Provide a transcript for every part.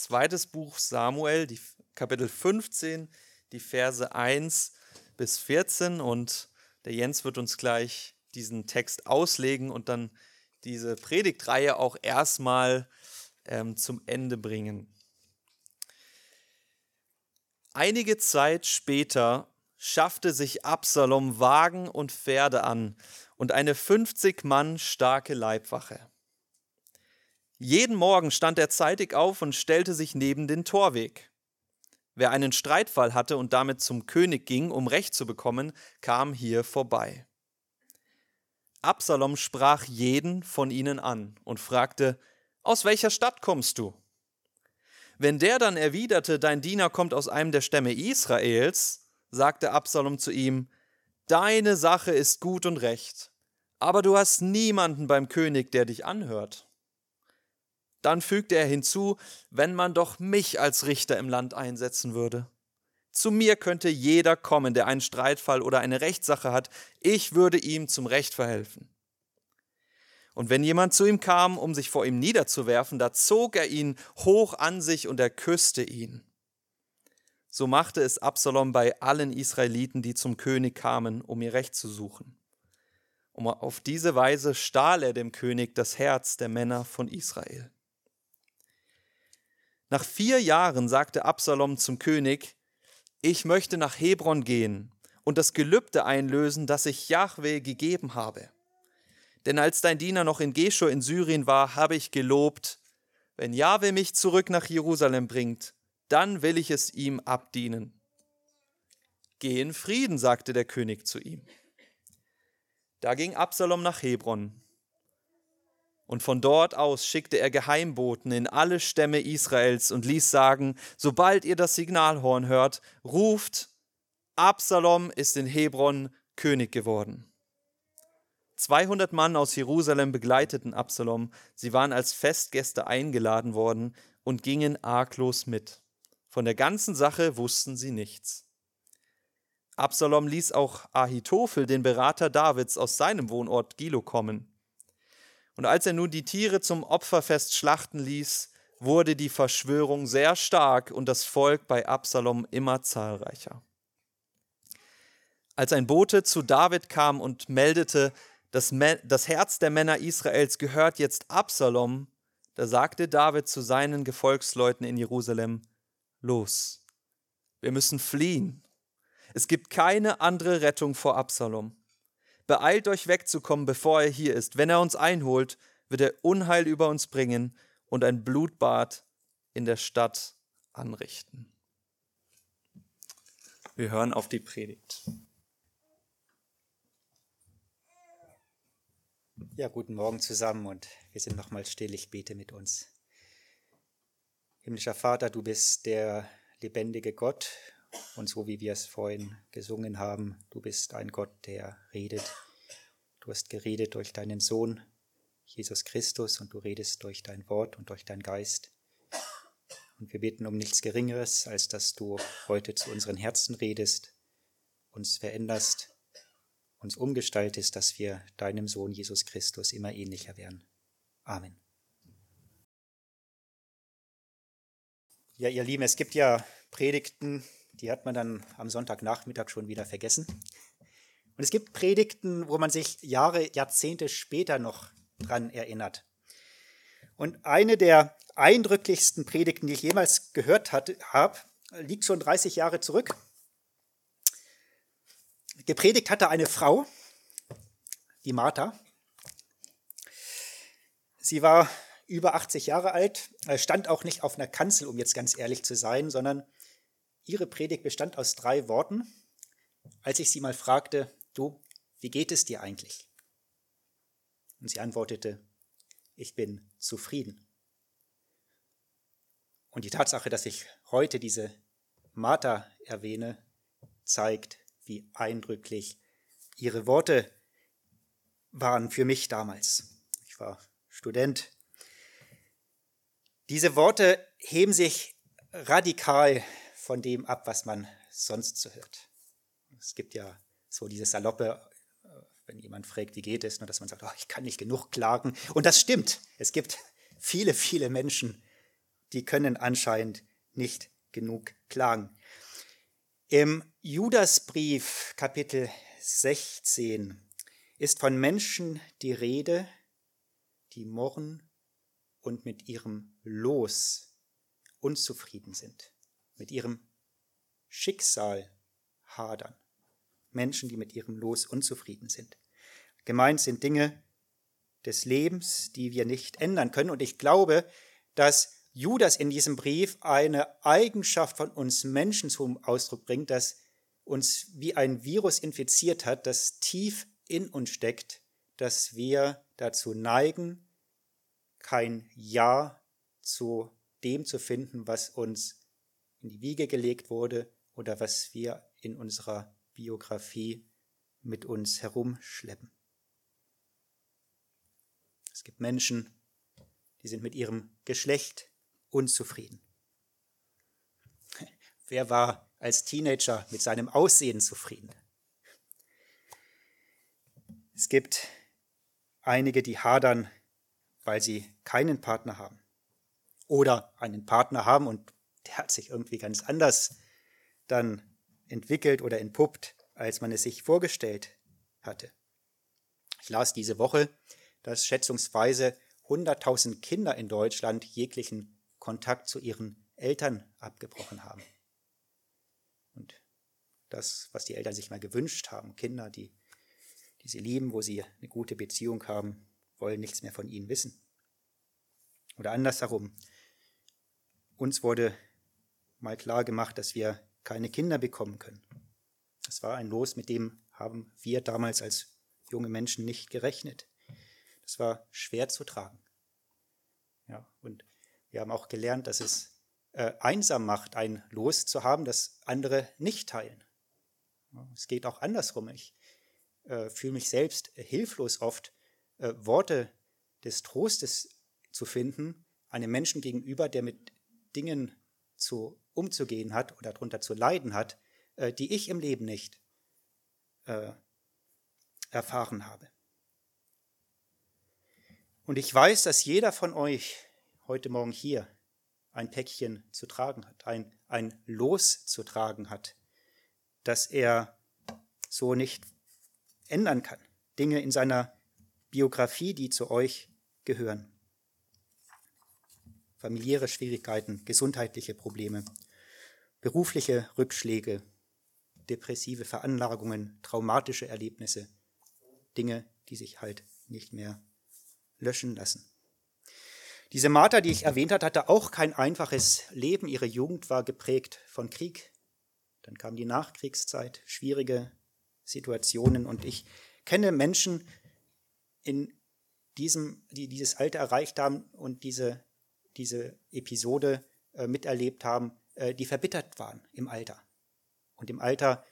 Zweites Buch Samuel, die Kapitel 15, die Verse 1 bis 14 und der Jens wird uns gleich diesen Text auslegen und dann diese Predigtreihe auch erstmal ähm, zum Ende bringen. Einige Zeit später schaffte sich Absalom Wagen und Pferde an und eine 50 Mann starke Leibwache. Jeden Morgen stand er zeitig auf und stellte sich neben den Torweg. Wer einen Streitfall hatte und damit zum König ging, um Recht zu bekommen, kam hier vorbei. Absalom sprach jeden von ihnen an und fragte, Aus welcher Stadt kommst du? Wenn der dann erwiderte, Dein Diener kommt aus einem der Stämme Israels, sagte Absalom zu ihm, Deine Sache ist gut und recht, aber du hast niemanden beim König, der dich anhört. Dann fügte er hinzu, wenn man doch mich als Richter im Land einsetzen würde. Zu mir könnte jeder kommen, der einen Streitfall oder eine Rechtssache hat, ich würde ihm zum Recht verhelfen. Und wenn jemand zu ihm kam, um sich vor ihm niederzuwerfen, da zog er ihn hoch an sich und er küsste ihn. So machte es Absalom bei allen Israeliten, die zum König kamen, um ihr Recht zu suchen. Um auf diese Weise stahl er dem König das Herz der Männer von Israel. Nach vier Jahren sagte Absalom zum König, ich möchte nach Hebron gehen und das Gelübde einlösen, das ich Jahwe gegeben habe. Denn als dein Diener noch in Geshur in Syrien war, habe ich gelobt, wenn Jahwe mich zurück nach Jerusalem bringt, dann will ich es ihm abdienen. Geh in Frieden, sagte der König zu ihm. Da ging Absalom nach Hebron und von dort aus schickte er Geheimboten in alle Stämme Israels und ließ sagen, sobald ihr das Signalhorn hört, ruft, Absalom ist in Hebron König geworden. 200 Mann aus Jerusalem begleiteten Absalom, sie waren als Festgäste eingeladen worden und gingen arglos mit. Von der ganzen Sache wussten sie nichts. Absalom ließ auch Ahitophel, den Berater Davids, aus seinem Wohnort Gilo kommen. Und als er nun die Tiere zum Opferfest schlachten ließ, wurde die Verschwörung sehr stark und das Volk bei Absalom immer zahlreicher. Als ein Bote zu David kam und meldete, das, das Herz der Männer Israels gehört jetzt Absalom, da sagte David zu seinen Gefolgsleuten in Jerusalem, Los, wir müssen fliehen. Es gibt keine andere Rettung vor Absalom. Beeilt euch wegzukommen, bevor er hier ist. Wenn er uns einholt, wird er Unheil über uns bringen und ein Blutbad in der Stadt anrichten. Wir hören auf die Predigt. Ja, guten Morgen zusammen und wir sind nochmal still. Ich bete mit uns. Himmlischer Vater, du bist der lebendige Gott und so wie wir es vorhin gesungen haben, du bist ein Gott, der redet. Du hast geredet durch deinen Sohn, Jesus Christus, und du redest durch dein Wort und durch deinen Geist. Und wir beten um nichts Geringeres, als dass du heute zu unseren Herzen redest, uns veränderst, uns umgestaltest, dass wir deinem Sohn Jesus Christus immer ähnlicher werden. Amen. Ja, ihr Lieben, es gibt ja Predigten, die hat man dann am Sonntagnachmittag schon wieder vergessen. Und es gibt Predigten, wo man sich Jahre, Jahrzehnte später noch dran erinnert. Und eine der eindrücklichsten Predigten, die ich jemals gehört habe, liegt schon 30 Jahre zurück. Gepredigt hatte eine Frau, die Martha. Sie war über 80 Jahre alt, stand auch nicht auf einer Kanzel, um jetzt ganz ehrlich zu sein, sondern Ihre Predigt bestand aus drei Worten. Als ich sie mal fragte, du, wie geht es dir eigentlich? Und sie antwortete, ich bin zufrieden. Und die Tatsache, dass ich heute diese Martha erwähne, zeigt, wie eindrücklich ihre Worte waren für mich damals. Ich war Student. Diese Worte heben sich radikal von dem ab, was man sonst so hört. Es gibt ja so diese Saloppe, äh, wenn jemand fragt, wie geht es, nur dass man sagt, oh, ich kann nicht genug klagen. Und das stimmt. Es gibt viele, viele Menschen, die können anscheinend nicht genug klagen. Im Judasbrief Kapitel 16 ist von Menschen die Rede, die murren und mit ihrem Los unzufrieden sind, mit ihrem Schicksal hadern. Menschen, die mit ihrem Los unzufrieden sind. Gemeint sind Dinge des Lebens, die wir nicht ändern können. Und ich glaube, dass Judas in diesem Brief eine Eigenschaft von uns Menschen zum Ausdruck bringt, das uns wie ein Virus infiziert hat, das tief in uns steckt, dass wir dazu neigen, kein Ja zu dem zu finden, was uns in die Wiege gelegt wurde oder was wir in unserer Biografie mit uns herumschleppen. Es gibt Menschen, die sind mit ihrem Geschlecht unzufrieden. Wer war als Teenager mit seinem Aussehen zufrieden? Es gibt einige, die hadern, weil sie keinen Partner haben. Oder einen Partner haben und der hat sich irgendwie ganz anders dann entwickelt oder entpuppt, als man es sich vorgestellt hatte. Ich las diese Woche, dass schätzungsweise 100.000 Kinder in Deutschland jeglichen Kontakt zu ihren Eltern abgebrochen haben. Und das, was die Eltern sich mal gewünscht haben, Kinder, die, die sie lieben, wo sie eine gute Beziehung haben, wollen nichts mehr von ihnen wissen. Oder andersherum, uns wurde mal klar gemacht, dass wir keine Kinder bekommen können. Das war ein Los, mit dem haben wir damals als junge Menschen nicht gerechnet. Das war schwer zu tragen. Ja, und wir haben auch gelernt, dass es äh, einsam macht, ein Los zu haben, das andere nicht teilen. Ja, es geht auch andersrum. Ich äh, fühle mich selbst hilflos oft, äh, Worte des Trostes zu finden, einem Menschen gegenüber, der mit Dingen zu umzugehen hat oder darunter zu leiden hat, äh, die ich im Leben nicht äh, erfahren habe. Und ich weiß, dass jeder von euch heute Morgen hier ein Päckchen zu tragen hat, ein, ein Los zu tragen hat, das er so nicht ändern kann. Dinge in seiner Biografie, die zu euch gehören. Familiäre Schwierigkeiten, gesundheitliche Probleme, berufliche Rückschläge, depressive Veranlagungen, traumatische Erlebnisse, Dinge, die sich halt nicht mehr löschen lassen. Diese Martha, die ich erwähnt habe, hatte auch kein einfaches Leben. Ihre Jugend war geprägt von Krieg. Dann kam die Nachkriegszeit, schwierige Situationen. Und ich kenne Menschen, in diesem, die dieses Alter erreicht haben und diese, diese Episode äh, miterlebt haben, äh, die verbittert waren im Alter. Und im Alter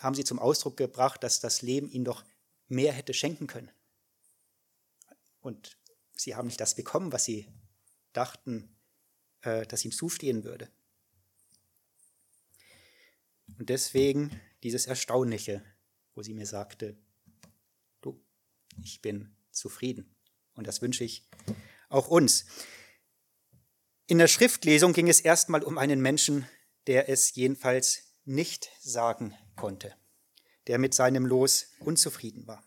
haben sie zum Ausdruck gebracht, dass das Leben ihnen doch mehr hätte schenken können. Und sie haben nicht das bekommen, was sie dachten, äh, dass ihm zustehen würde. Und deswegen dieses Erstaunliche, wo sie mir sagte, du, ich bin zufrieden. Und das wünsche ich auch uns. In der Schriftlesung ging es erstmal um einen Menschen, der es jedenfalls nicht sagen konnte, der mit seinem Los unzufrieden war.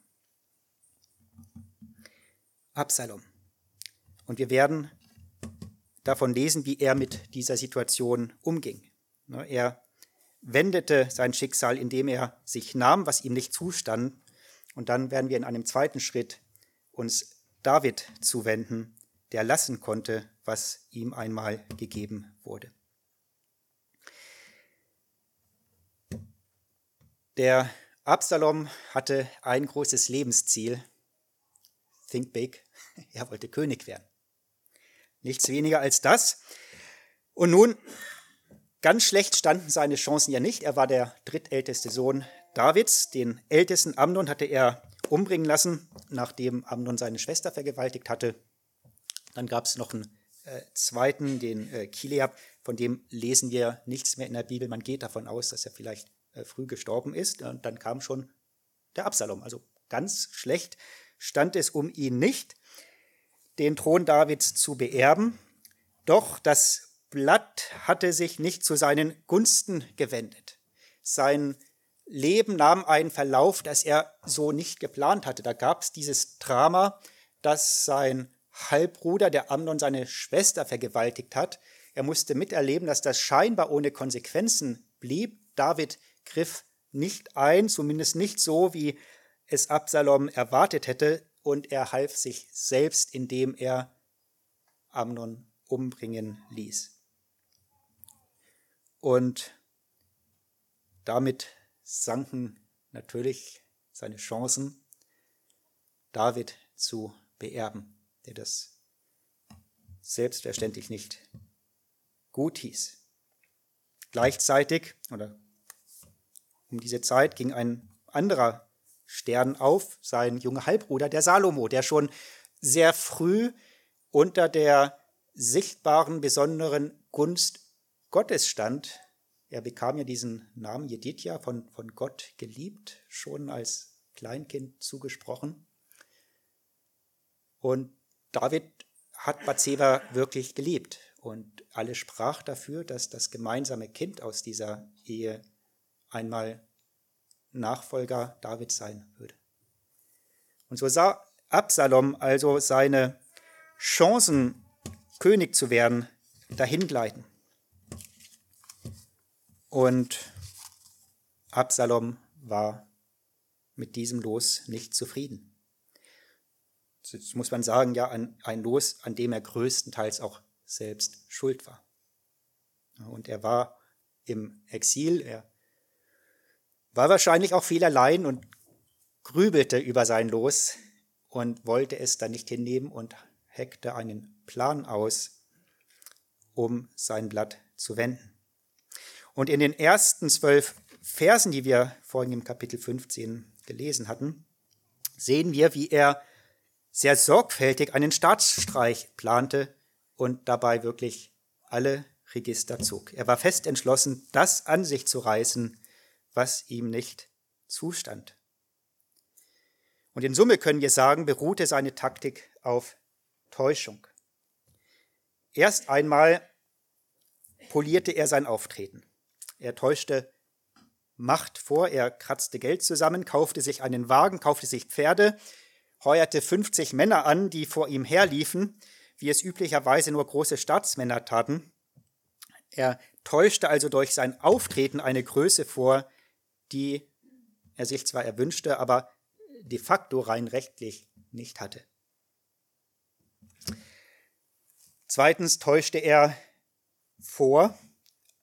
Absalom. Und wir werden davon lesen, wie er mit dieser Situation umging. Ne, er wendete sein Schicksal, indem er sich nahm, was ihm nicht zustand. Und dann werden wir in einem zweiten Schritt uns David zuwenden, der lassen konnte, was ihm einmal gegeben wurde. Der Absalom hatte ein großes Lebensziel. Think big. Er wollte König werden. Nichts weniger als das. Und nun, ganz schlecht standen seine Chancen ja nicht. Er war der drittälteste Sohn Davids. Den ältesten Amnon hatte er umbringen lassen, nachdem Amnon seine Schwester vergewaltigt hatte. Dann gab es noch einen äh, zweiten, den äh, Kileab, von dem lesen wir nichts mehr in der Bibel. Man geht davon aus, dass er vielleicht äh, früh gestorben ist. Und dann kam schon der Absalom. Also ganz schlecht stand es um ihn nicht den Thron Davids zu beerben. Doch das Blatt hatte sich nicht zu seinen Gunsten gewendet. Sein Leben nahm einen Verlauf, das er so nicht geplant hatte. Da gab es dieses Drama, dass sein Halbbruder, der Amnon, seine Schwester vergewaltigt hat. Er musste miterleben, dass das scheinbar ohne Konsequenzen blieb. David griff nicht ein, zumindest nicht so, wie es Absalom erwartet hätte, und er half sich selbst, indem er Amnon umbringen ließ. Und damit sanken natürlich seine Chancen, David zu beerben, der das selbstverständlich nicht gut hieß. Gleichzeitig oder um diese Zeit ging ein anderer Stern auf, sein junger Halbbruder, der Salomo, der schon sehr früh unter der sichtbaren, besonderen Gunst Gottes stand. Er bekam ja diesen Namen Jedidja, von, von Gott geliebt, schon als Kleinkind zugesprochen. Und David hat Bathseba wirklich geliebt. Und alle sprach dafür, dass das gemeinsame Kind aus dieser Ehe einmal Nachfolger Davids sein würde. Und so sah Absalom also seine Chancen, König zu werden, dahingleiten. Und Absalom war mit diesem Los nicht zufrieden. Jetzt muss man sagen, ja, ein Los, an dem er größtenteils auch selbst schuld war. Und er war im Exil, er war wahrscheinlich auch viel allein und grübelte über sein Los und wollte es dann nicht hinnehmen und heckte einen Plan aus, um sein Blatt zu wenden. Und in den ersten zwölf Versen, die wir vorhin im Kapitel 15 gelesen hatten, sehen wir, wie er sehr sorgfältig einen Staatsstreich plante und dabei wirklich alle Register zog. Er war fest entschlossen, das an sich zu reißen, was ihm nicht zustand. Und in Summe können wir sagen, beruhte seine Taktik auf Täuschung. Erst einmal polierte er sein Auftreten. Er täuschte Macht vor, er kratzte Geld zusammen, kaufte sich einen Wagen, kaufte sich Pferde, heuerte 50 Männer an, die vor ihm herliefen, wie es üblicherweise nur große Staatsmänner taten. Er täuschte also durch sein Auftreten eine Größe vor, die er sich zwar erwünschte, aber de facto rein rechtlich nicht hatte. Zweitens täuschte er vor,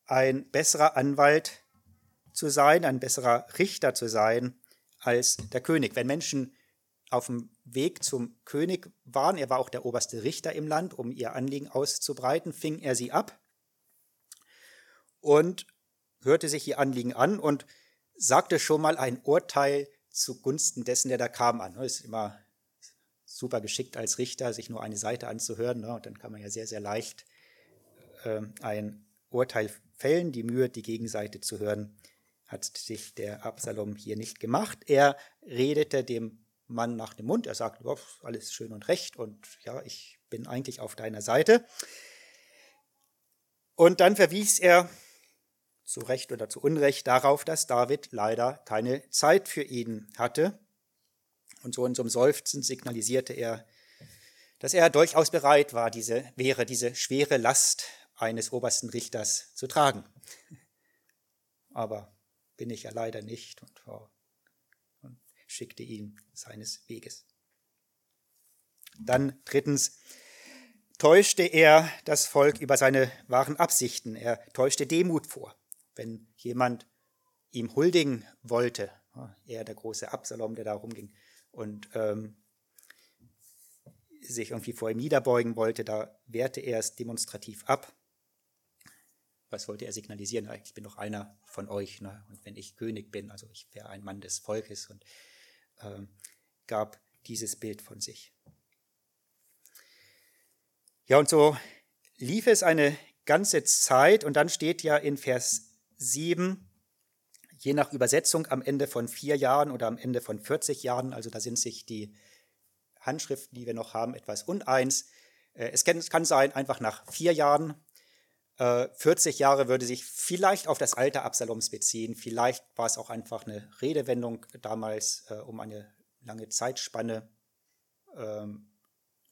ein besserer Anwalt zu sein, ein besserer Richter zu sein als der König. Wenn Menschen auf dem Weg zum König waren, er war auch der oberste Richter im Land, um ihr Anliegen auszubreiten, fing er sie ab und hörte sich ihr Anliegen an und sagte schon mal ein Urteil zugunsten dessen, der da kam, an. Das ist immer super geschickt als Richter, sich nur eine Seite anzuhören. Ne? Und dann kann man ja sehr, sehr leicht äh, ein Urteil fällen. Die Mühe, die Gegenseite zu hören, hat sich der Absalom hier nicht gemacht. Er redete dem Mann nach dem Mund. Er sagte, oh, alles schön und recht und ja, ich bin eigentlich auf deiner Seite. Und dann verwies er zu Recht oder zu Unrecht darauf, dass David leider keine Zeit für ihn hatte. Und so in so einem Seufzen signalisierte er, dass er durchaus bereit war, diese, wäre diese schwere Last eines obersten Richters zu tragen. Aber bin ich ja leider nicht und, und schickte ihn seines Weges. Dann drittens täuschte er das Volk über seine wahren Absichten. Er täuschte Demut vor wenn jemand ihm huldigen wollte, er der große Absalom, der da rumging und ähm, sich irgendwie vor ihm niederbeugen wollte, da wehrte er es demonstrativ ab. Was wollte er signalisieren? Ich bin doch einer von euch. Ne? Und wenn ich König bin, also ich wäre ein Mann des Volkes und ähm, gab dieses Bild von sich. Ja, und so lief es eine ganze Zeit und dann steht ja in Vers 7, je nach Übersetzung am Ende von vier Jahren oder am Ende von 40 Jahren, also da sind sich die Handschriften, die wir noch haben, etwas uneins. Äh, es kann sein, einfach nach vier Jahren, 40 äh, Jahre würde sich vielleicht auf das Alter Absaloms beziehen. Vielleicht war es auch einfach eine Redewendung damals, äh, um eine lange Zeitspanne ähm,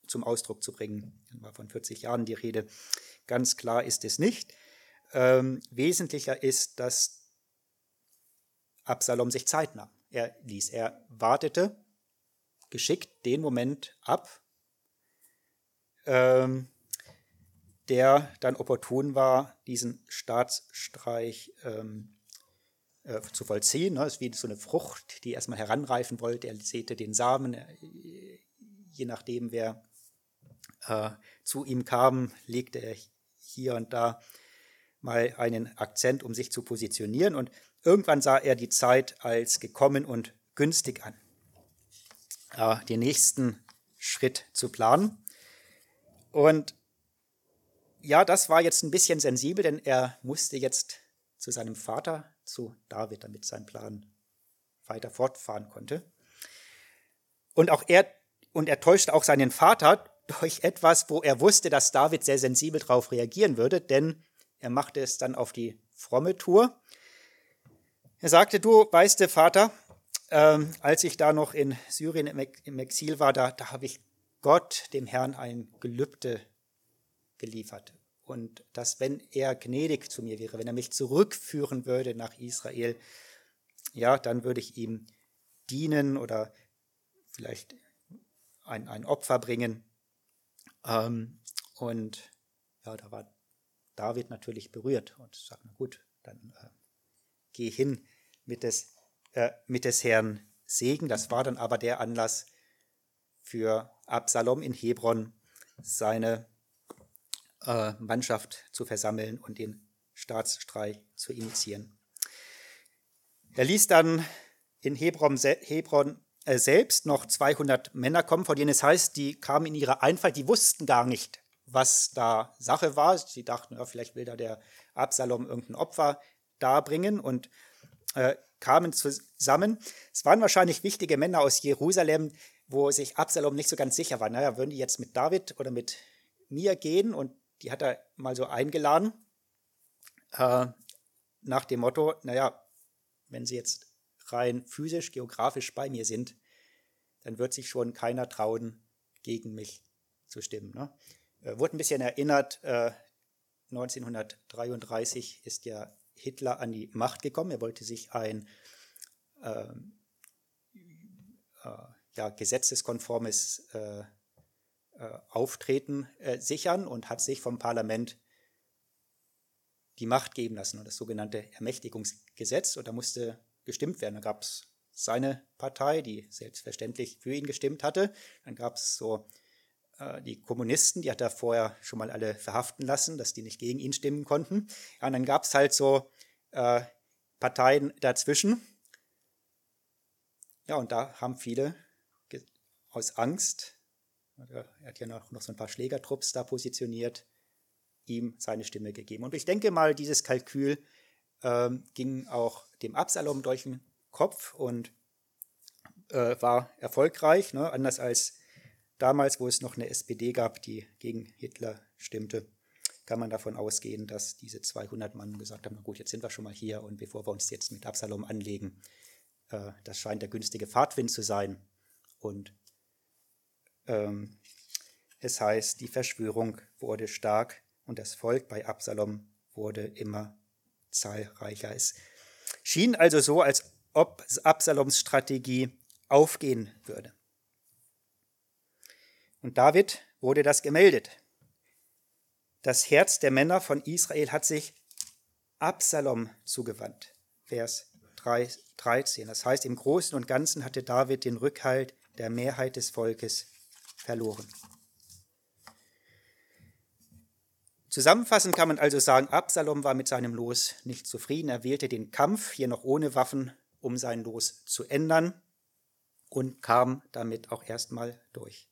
zum Ausdruck zu bringen. Dann war von 40 Jahren die Rede. Ganz klar ist es nicht. Ähm, wesentlicher ist, dass Absalom sich Zeit nahm. Er ließ, er wartete geschickt den Moment ab, ähm, der dann opportun war, diesen Staatsstreich ähm, äh, zu vollziehen. Ne? Es ist wie so eine Frucht, die erstmal heranreifen wollte. Er säte den Samen, äh, je nachdem, wer äh, zu ihm kam, legte er hier und da mal einen Akzent, um sich zu positionieren. Und irgendwann sah er die Zeit als gekommen und günstig an, äh, den nächsten Schritt zu planen. Und ja, das war jetzt ein bisschen sensibel, denn er musste jetzt zu seinem Vater, zu David, damit sein Plan weiter fortfahren konnte. Und auch er, und er täuschte auch seinen Vater durch etwas, wo er wusste, dass David sehr sensibel darauf reagieren würde, denn er machte es dann auf die fromme Tour. Er sagte, du weißt, Vater, ähm, als ich da noch in Syrien im Exil war, da, da habe ich Gott, dem Herrn, ein Gelübde geliefert. Und dass, wenn er gnädig zu mir wäre, wenn er mich zurückführen würde nach Israel, ja, dann würde ich ihm dienen oder vielleicht ein, ein Opfer bringen. Ähm, und ja, da war David natürlich berührt und sagt, na gut, dann äh, geh hin mit des, äh, mit des Herrn Segen. Das war dann aber der Anlass für Absalom in Hebron, seine äh, Mannschaft zu versammeln und den Staatsstreich zu initiieren. Er ließ dann in Hebron, Hebron äh, selbst noch 200 Männer kommen, von denen es heißt, die kamen in ihrer Einfalt, die wussten gar nicht, was da Sache war. Sie dachten, ja, vielleicht will da der Absalom irgendein Opfer darbringen und äh, kamen zusammen. Es waren wahrscheinlich wichtige Männer aus Jerusalem, wo sich Absalom nicht so ganz sicher war. Naja, würden die jetzt mit David oder mit mir gehen? Und die hat er mal so eingeladen, äh, nach dem Motto, naja, wenn sie jetzt rein physisch, geografisch bei mir sind, dann wird sich schon keiner trauen, gegen mich zu stimmen. Ne? Äh, wurde ein bisschen erinnert, äh, 1933 ist ja Hitler an die Macht gekommen. Er wollte sich ein ähm, äh, ja, gesetzeskonformes äh, Auftreten äh, sichern und hat sich vom Parlament die Macht geben lassen, das sogenannte Ermächtigungsgesetz. Und da musste gestimmt werden. Da gab es seine Partei, die selbstverständlich für ihn gestimmt hatte. Dann gab es so äh, die Kommunisten, die hat er vorher schon mal alle verhaften lassen, dass die nicht gegen ihn stimmen konnten. Ja, und dann gab es halt so äh, Parteien dazwischen. Ja, und da haben viele aus Angst, er hat ja noch, noch so ein paar Schlägertrupps da positioniert, ihm seine Stimme gegeben. Und ich denke mal, dieses Kalkül ähm, ging auch dem Absalom durch den Kopf und äh, war erfolgreich, ne? anders als damals, wo es noch eine SPD gab, die gegen Hitler stimmte, kann man davon ausgehen, dass diese 200 Mann gesagt haben, na gut, jetzt sind wir schon mal hier und bevor wir uns jetzt mit Absalom anlegen, äh, das scheint der günstige Fahrtwind zu sein. Und ähm, es heißt, die Verschwörung wurde stark und das Volk bei Absalom wurde immer zahlreicher. Es schien also so, als ob Absaloms Strategie aufgehen würde. Und David wurde das gemeldet. Das Herz der Männer von Israel hat sich Absalom zugewandt. Vers 13. Das heißt, im Großen und Ganzen hatte David den Rückhalt der Mehrheit des Volkes verloren. Zusammenfassend kann man also sagen, Absalom war mit seinem Los nicht zufrieden. Er wählte den Kampf, hier noch ohne Waffen, um sein Los zu ändern und kam damit auch erstmal durch.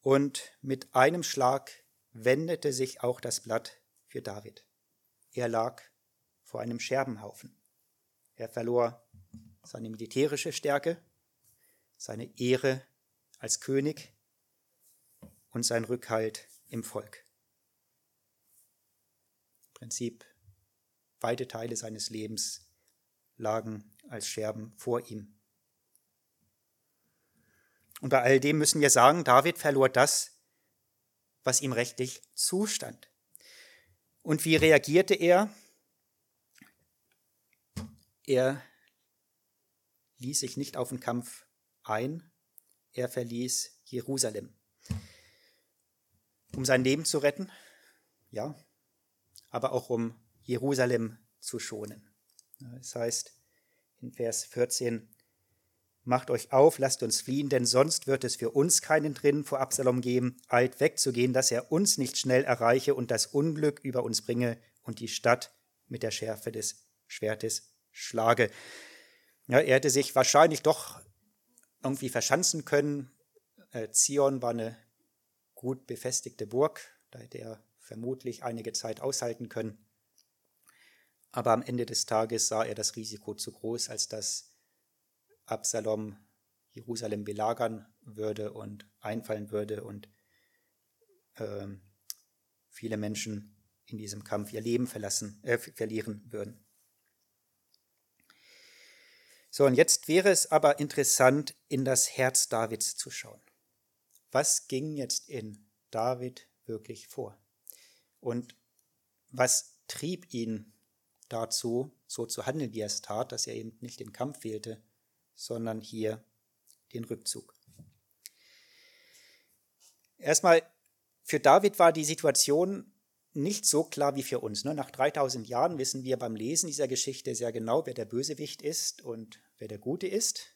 Und mit einem Schlag wendete sich auch das Blatt für David. Er lag vor einem Scherbenhaufen. Er verlor seine militärische Stärke, seine Ehre als König und sein Rückhalt im Volk. Im Prinzip weite Teile seines Lebens lagen als Scherben vor ihm. Und bei all dem müssen wir sagen, David verlor das, was ihm rechtlich zustand. Und wie reagierte er? Er ließ sich nicht auf den Kampf ein, er verließ Jerusalem. Um sein Leben zu retten, ja, aber auch um Jerusalem zu schonen. Das heißt in Vers 14, Macht euch auf, lasst uns fliehen, denn sonst wird es für uns keinen Drinnen vor Absalom geben, eilt wegzugehen, dass er uns nicht schnell erreiche und das Unglück über uns bringe und die Stadt mit der Schärfe des Schwertes schlage. Ja, er hätte sich wahrscheinlich doch irgendwie verschanzen können. Äh, Zion war eine gut befestigte Burg, da hätte er vermutlich einige Zeit aushalten können. Aber am Ende des Tages sah er das Risiko zu groß, als dass Absalom Jerusalem belagern würde und einfallen würde und äh, viele Menschen in diesem Kampf ihr Leben verlassen, äh, verlieren würden. So, und jetzt wäre es aber interessant, in das Herz Davids zu schauen. Was ging jetzt in David wirklich vor? Und was trieb ihn dazu, so zu handeln, wie er es tat, dass er eben nicht den Kampf wählte, sondern hier den Rückzug. Erstmal, für David war die Situation nicht so klar wie für uns. Ne? Nach 3000 Jahren wissen wir beim Lesen dieser Geschichte sehr genau, wer der Bösewicht ist und wer der Gute ist.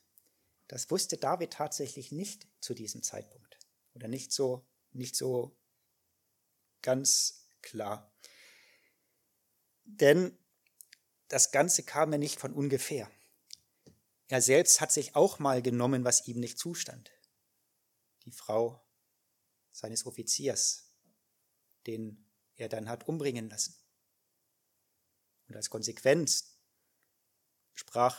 Das wusste David tatsächlich nicht zu diesem Zeitpunkt oder nicht so, nicht so ganz klar. Denn das Ganze kam ja nicht von ungefähr. Er selbst hat sich auch mal genommen, was ihm nicht zustand. Die Frau seines Offiziers, den er dann hat umbringen lassen. Und als Konsequenz sprach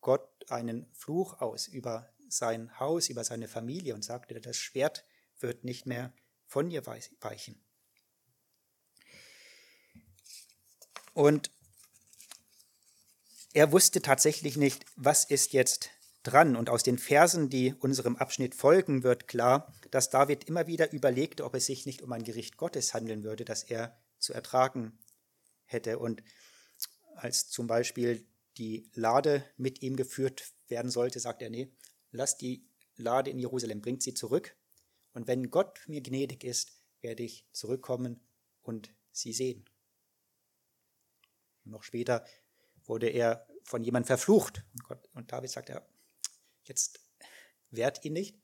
Gott einen Fluch aus über sein Haus, über seine Familie und sagte, das Schwert wird nicht mehr von ihr weichen. Und er wusste tatsächlich nicht, was ist jetzt dran. Und aus den Versen, die unserem Abschnitt folgen, wird klar, dass David immer wieder überlegte, ob es sich nicht um ein Gericht Gottes handeln würde, das er zu ertragen hätte. Und als zum Beispiel die Lade mit ihm geführt werden sollte, sagt er, nee, lass die Lade in Jerusalem, bringt sie zurück. Und wenn Gott mir gnädig ist, werde ich zurückkommen und sie sehen. Noch später wurde er von jemandem verflucht. Und, Gott, und David sagt, er, jetzt wehrt ihn nicht.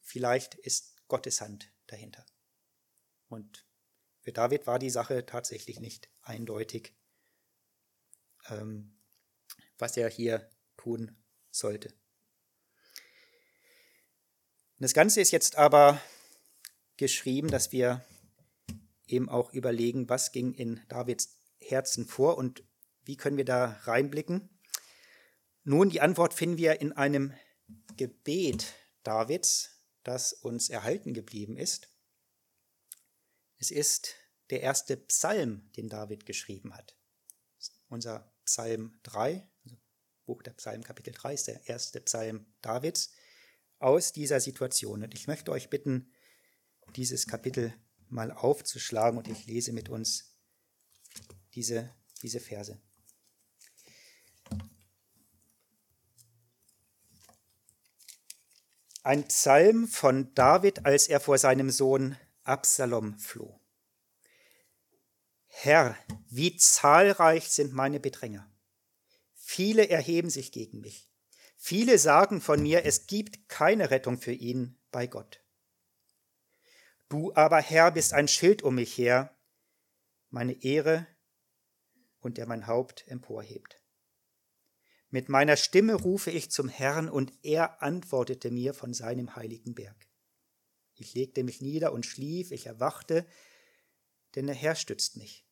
Vielleicht ist Gottes Hand dahinter. Und für David war die Sache tatsächlich nicht eindeutig, ähm, was er hier tun sollte. Das Ganze ist jetzt aber geschrieben, dass wir eben auch überlegen, was ging in Davids Herzen vor und wie können wir da reinblicken? Nun, die Antwort finden wir in einem Gebet Davids, das uns erhalten geblieben ist. Es ist der erste Psalm, den David geschrieben hat. Unser Psalm 3, also Buch der Psalm Kapitel 3 ist der erste Psalm Davids aus dieser Situation. Und ich möchte euch bitten, dieses Kapitel mal aufzuschlagen und ich lese mit uns diese, diese Verse. Ein Psalm von David, als er vor seinem Sohn Absalom floh. Herr, wie zahlreich sind meine Bedränger. Viele erheben sich gegen mich. Viele sagen von mir, es gibt keine Rettung für ihn bei Gott. Du aber, Herr, bist ein Schild um mich her, meine Ehre und der mein Haupt emporhebt. Mit meiner Stimme rufe ich zum Herrn, und er antwortete mir von seinem heiligen Berg. Ich legte mich nieder und schlief, ich erwachte, denn der Herr stützt mich.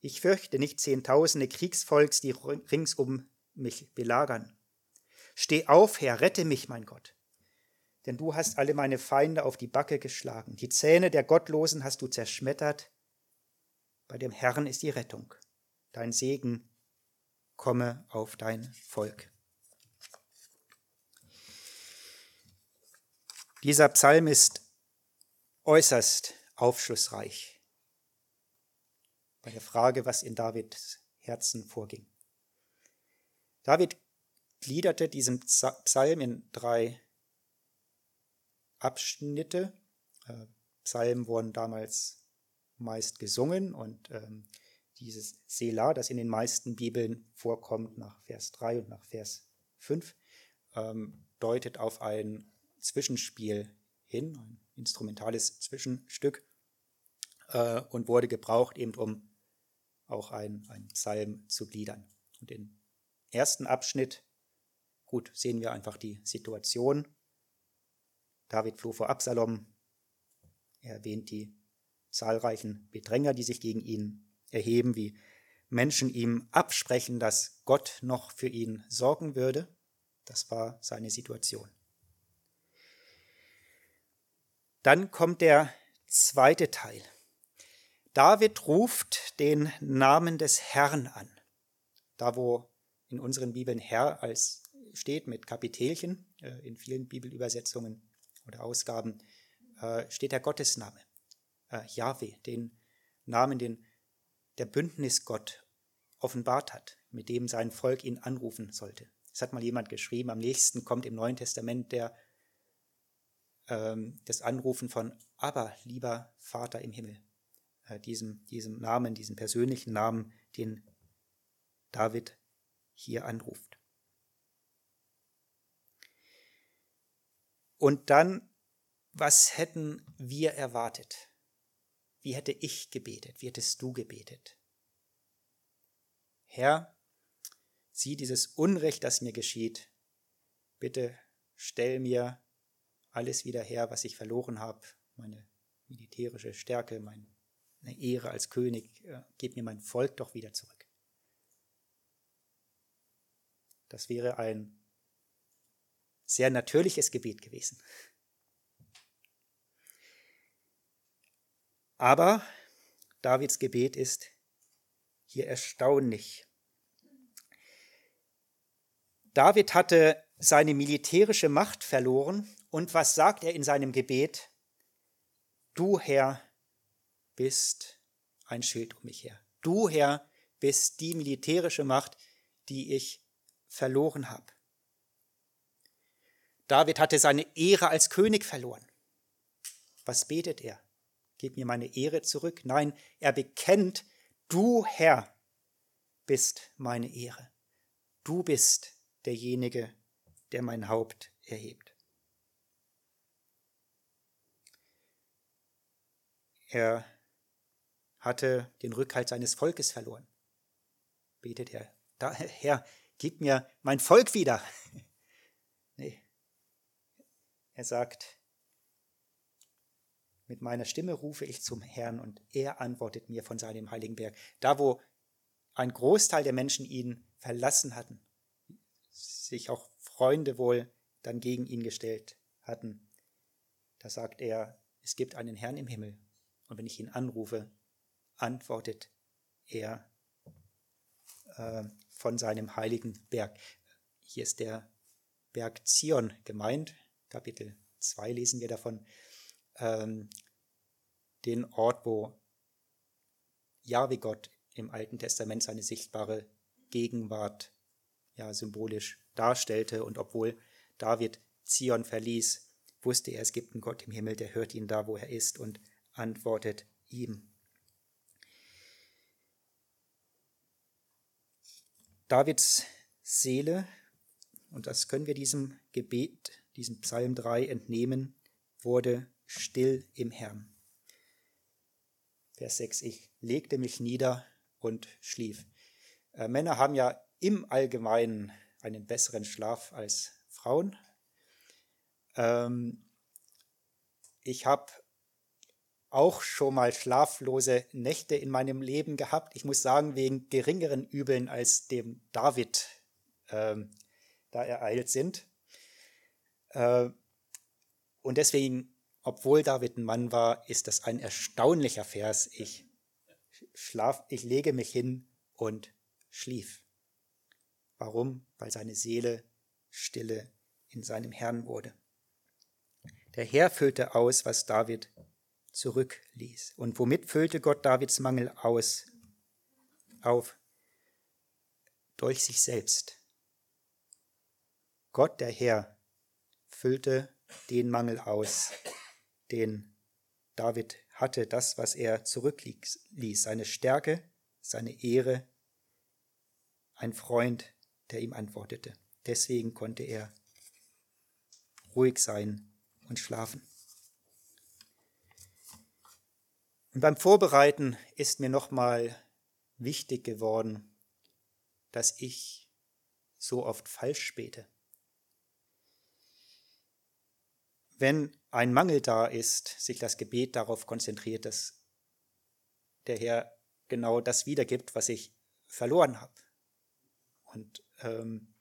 Ich fürchte nicht Zehntausende Kriegsvolks, die rings um mich belagern. Steh auf, Herr, rette mich, mein Gott. denn du hast alle meine Feinde auf die Backe geschlagen. Die Zähne der Gottlosen hast du zerschmettert. Bei dem Herrn ist die Rettung. Dein Segen komme auf dein Volk. Dieser Psalm ist äußerst aufschlussreich bei der Frage, was in Davids Herzen vorging. David gliederte diesen Psalm in drei Abschnitte. Äh, Psalmen wurden damals meist gesungen und ähm, dieses Selah, das in den meisten Bibeln vorkommt, nach Vers 3 und nach Vers 5, ähm, deutet auf ein Zwischenspiel hin, ein instrumentales Zwischenstück äh, und wurde gebraucht, eben um auch einen Psalm zu gliedern. Und im ersten Abschnitt, gut, sehen wir einfach die Situation. David floh vor Absalom. Er erwähnt die zahlreichen Bedränger, die sich gegen ihn erheben, wie Menschen ihm absprechen, dass Gott noch für ihn sorgen würde. Das war seine Situation. Dann kommt der zweite Teil. David ruft den Namen des Herrn an. Da, wo in unseren Bibeln Herr als steht mit Kapitelchen, äh, in vielen Bibelübersetzungen oder Ausgaben, äh, steht der Gottesname, äh, Yahweh, den Namen, den der Bündnisgott offenbart hat, mit dem sein Volk ihn anrufen sollte. Es hat mal jemand geschrieben, am nächsten kommt im Neuen Testament der ähm, das Anrufen von Aber, lieber Vater im Himmel, äh, diesem, diesem Namen, diesem persönlichen Namen, den David hier anruft. Und dann, was hätten wir erwartet? Wie hätte ich gebetet? Wie hättest du gebetet? Herr, sieh dieses Unrecht, das mir geschieht. Bitte stell mir alles wieder her, was ich verloren habe, meine militärische Stärke, meine Ehre als König, äh, gib mir mein Volk doch wieder zurück. Das wäre ein sehr natürliches Gebet gewesen. Aber Davids Gebet ist hier erstaunlich. David hatte seine militärische Macht verloren und was sagt er in seinem Gebet? Du, Herr, bist ein Schild um mich her. Du, Herr, bist die militärische Macht, die ich verloren habe. David hatte seine Ehre als König verloren. Was betet er? Gib mir meine Ehre zurück. Nein, er bekennt, du Herr bist meine Ehre. Du bist derjenige, der mein Haupt erhebt. Er hatte den Rückhalt seines Volkes verloren. Betet er, Herr, gib mir mein Volk wieder. nee. Er sagt, mit meiner Stimme rufe ich zum Herrn und er antwortet mir von seinem heiligen Berg. Da, wo ein Großteil der Menschen ihn verlassen hatten, sich auch Freunde wohl dann gegen ihn gestellt hatten, da sagt er, es gibt einen Herrn im Himmel und wenn ich ihn anrufe, antwortet er äh, von seinem heiligen Berg. Hier ist der Berg Zion gemeint. Kapitel 2 lesen wir davon. Ähm, den Ort, wo Jahwe Gott im Alten Testament seine sichtbare Gegenwart ja, symbolisch darstellte. Und obwohl David Zion verließ, wusste er, es gibt einen Gott im Himmel, der hört ihn da, wo er ist und antwortet ihm. Davids Seele, und das können wir diesem Gebet, diesem Psalm 3 entnehmen, wurde still im Herrn. Vers 6, ich legte mich nieder und schlief. Äh, Männer haben ja im Allgemeinen einen besseren Schlaf als Frauen. Ähm, ich habe auch schon mal schlaflose Nächte in meinem Leben gehabt. Ich muss sagen, wegen geringeren Übeln als dem David ähm, da ereilt sind. Äh, Und deswegen, obwohl David ein Mann war, ist das ein erstaunlicher Vers. Ich schlaf, ich lege mich hin und schlief. Warum? Weil seine Seele stille in seinem Herrn wurde. Der Herr füllte aus, was David zurückließ. Und womit füllte Gott Davids Mangel aus? Auf durch sich selbst. Gott, der Herr, füllte den Mangel aus, den David hatte, das, was er zurückließ, seine Stärke, seine Ehre, ein Freund, der ihm antwortete. Deswegen konnte er ruhig sein und schlafen. Und beim Vorbereiten ist mir nochmal wichtig geworden, dass ich so oft falsch bete. Wenn ein Mangel da ist, sich das Gebet darauf konzentriert, dass der Herr genau das wiedergibt, was ich verloren habe. Und ähm,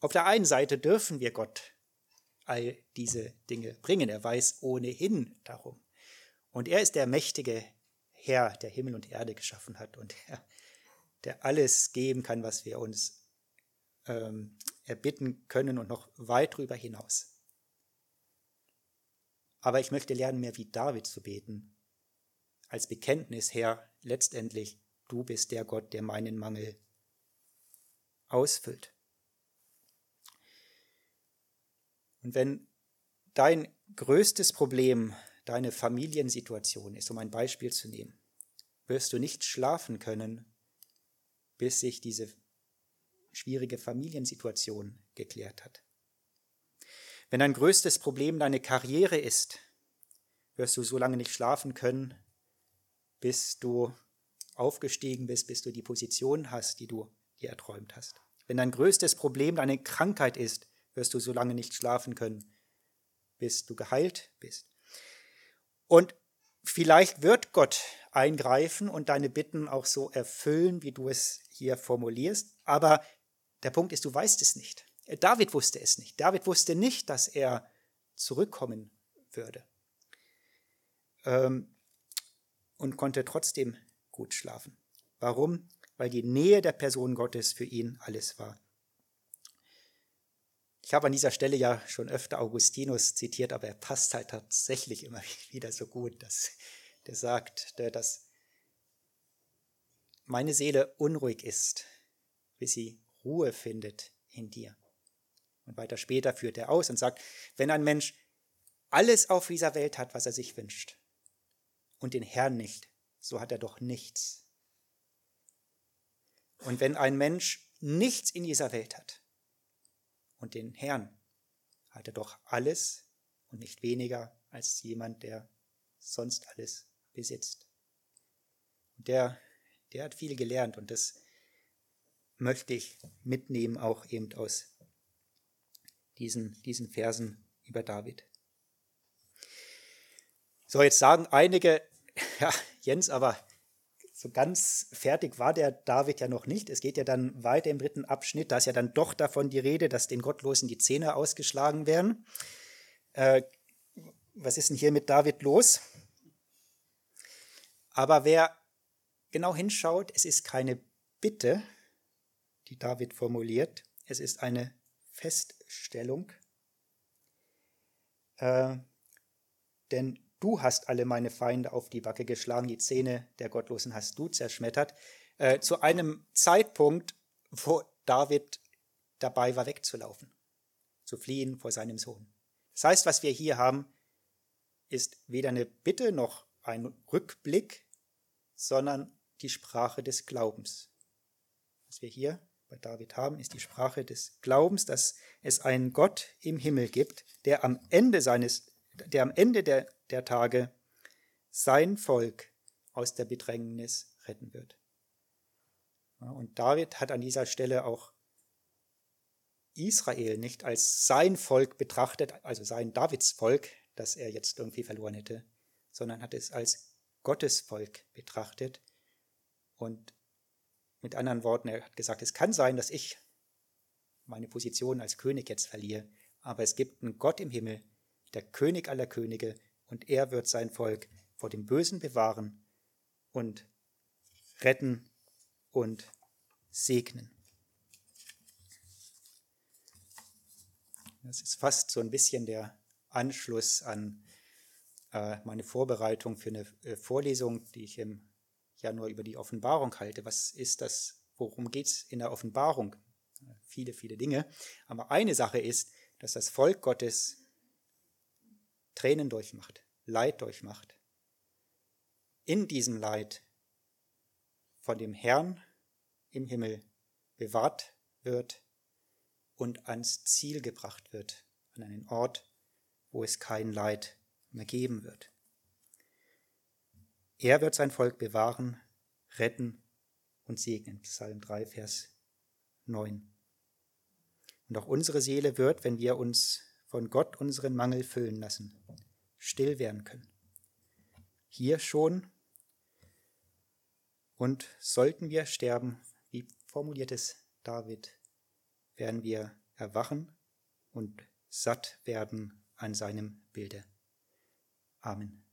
auf der einen Seite dürfen wir Gott all diese Dinge bringen. Er weiß ohnehin darum. Und er ist der mächtige Herr, der Himmel und Erde geschaffen hat und der der alles geben kann, was wir uns ähm, erbitten können und noch weit darüber hinaus. Aber ich möchte lernen, mehr wie David zu beten, als Bekenntnis, Herr, letztendlich, du bist der Gott, der meinen Mangel ausfüllt. Und wenn dein größtes Problem deine Familiensituation ist, um ein Beispiel zu nehmen, wirst du nicht schlafen können, bis sich diese schwierige Familiensituation geklärt hat. Wenn dein größtes Problem deine Karriere ist, wirst du so lange nicht schlafen können, bis du aufgestiegen bist, bis du die Position hast, die du dir erträumt hast. Wenn dein größtes Problem deine Krankheit ist, wirst du so lange nicht schlafen können, bis du geheilt bist. Und vielleicht wird Gott eingreifen und deine Bitten auch so erfüllen, wie du es hier formulierst. Aber der Punkt ist, du weißt es nicht. David wusste es nicht. David wusste nicht, dass er zurückkommen würde. Ähm, und konnte trotzdem gut schlafen. Warum? Weil die Nähe der Person Gottes für ihn alles war. Ich habe an dieser Stelle ja schon öfter Augustinus zitiert, aber er passt halt tatsächlich immer wieder so gut, dass der sagt, dass meine Seele unruhig ist, bis sie Ruhe findet in dir. Und weiter später führt er aus und sagt, wenn ein Mensch alles auf dieser Welt hat, was er sich wünscht, und den Herrn nicht, so hat er doch nichts. Und wenn ein Mensch nichts in dieser Welt hat und den Herrn, hat er doch alles und nicht weniger als jemand, der sonst alles besitzt. Und der der hat viel gelernt und das möchte ich mitnehmen, auch eben aus diesen, diesen Versen über David. So, jetzt sagen einige, ja, Jens, aber so ganz fertig war der David ja noch nicht. Es geht ja dann weiter im dritten Abschnitt. Da ist ja dann doch davon die Rede, dass den Gottlosen die Zähne ausgeschlagen werden. Äh, was ist denn hier mit David los? Aber wer genau hinschaut, es ist keine Bitte, die David formuliert, es ist eine Feststellung. Äh, denn du hast alle meine Feinde auf die Backe geschlagen, die Zähne der Gottlosen hast du zerschmettert. Äh, zu einem Zeitpunkt, wo David dabei war, wegzulaufen, zu fliehen vor seinem Sohn. Das heißt, was wir hier haben, ist weder eine Bitte noch ein Rückblick, sondern die Sprache des Glaubens. Was wir hier bei David haben, ist die Sprache des Glaubens, dass es einen Gott im Himmel gibt, der am Ende seines, der am Ende der, der Tage sein Volk aus der Bedrängnis retten wird. Und David hat an dieser Stelle auch Israel nicht als sein Volk betrachtet, also sein Davids Volk, das er jetzt irgendwie verloren hätte, sondern hat es als Gottes Volk betrachtet, und mit anderen Worten, er hat gesagt, es kann sein, dass ich meine Position als König jetzt verliere, aber es gibt einen Gott im Himmel, der König aller Könige, und er wird sein Volk vor dem Bösen bewahren und retten und segnen. Das ist fast so ein bisschen der Anschluss an äh, meine Vorbereitung für eine äh, Vorlesung, die ich im Januar über die Offenbarung halte. Was ist das? Worum geht es in der Offenbarung? Viele, viele Dinge. Aber eine Sache ist, dass das Volk Gottes Tränen durchmacht, Leid durchmacht. In diesem Leid von dem Herrn im Himmel bewahrt wird und ans Ziel gebracht wird, an einen Ort, wo es kein Leid mehr geben wird. Er wird sein Volk bewahren, retten und segnen. Psalm 3, Vers 9. Und auch unsere Seele wird, wenn wir uns von Gott unseren Mangel füllen lassen, still werden können. Hier schon. Und sollten wir sterben, wie formuliert es David, werden wir erwachen und satt werden an seinem Bilde. Amen.